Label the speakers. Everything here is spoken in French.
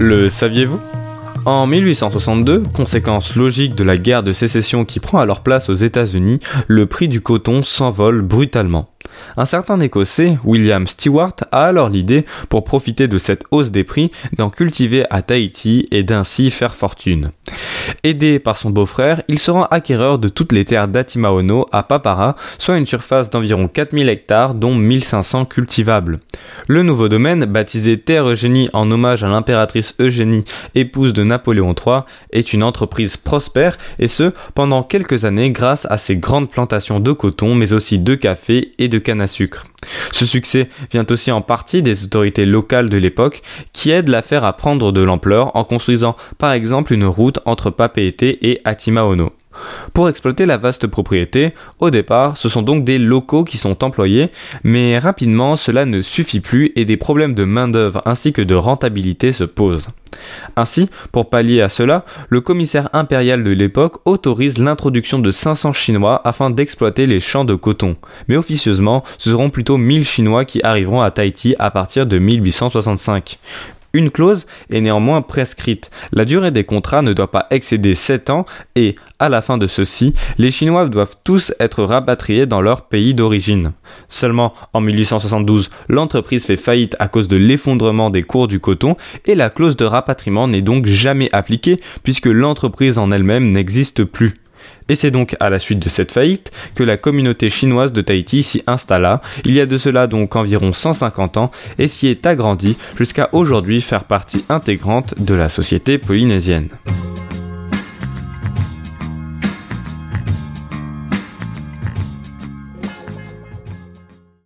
Speaker 1: Le saviez-vous? En 1862, conséquence logique de la guerre de sécession qui prend alors place aux États-Unis, le prix du coton s'envole brutalement. Un certain Écossais, William Stewart, a alors l'idée, pour profiter de cette hausse des prix, d'en cultiver à Tahiti et d'ainsi faire fortune. Aidé par son beau-frère, il se rend acquéreur de toutes les terres d'Atimaono à Papara, soit une surface d'environ 4000 hectares dont 1500 cultivables. Le nouveau domaine, baptisé Terre Eugénie en hommage à l'impératrice Eugénie, épouse de Napoléon III, est une entreprise prospère et ce, pendant quelques années grâce à ses grandes plantations de coton mais aussi de café et de à sucre. Ce succès vient aussi en partie des autorités locales de l'époque qui aident l'affaire à prendre de l'ampleur en construisant par exemple une route entre Papeete et Atimaono. Pour exploiter la vaste propriété, au départ, ce sont donc des locaux qui sont employés, mais rapidement cela ne suffit plus et des problèmes de main-d'œuvre ainsi que de rentabilité se posent. Ainsi, pour pallier à cela, le commissaire impérial de l'époque autorise l'introduction de 500 Chinois afin d'exploiter les champs de coton. Mais officieusement, ce seront plutôt 1000 Chinois qui arriveront à Tahiti à partir de 1865. Une clause est néanmoins prescrite. La durée des contrats ne doit pas excéder 7 ans et, à la fin de ceux-ci, les Chinois doivent tous être rapatriés dans leur pays d'origine. Seulement, en 1872, l'entreprise fait faillite à cause de l'effondrement des cours du coton et la clause de rapatriement n'est donc jamais appliquée puisque l'entreprise en elle-même n'existe plus. Et c'est donc à la suite de cette faillite que la communauté chinoise de Tahiti s'y installa, il y a de cela donc environ 150 ans, et s'y est agrandie jusqu'à aujourd'hui faire partie intégrante de la société polynésienne.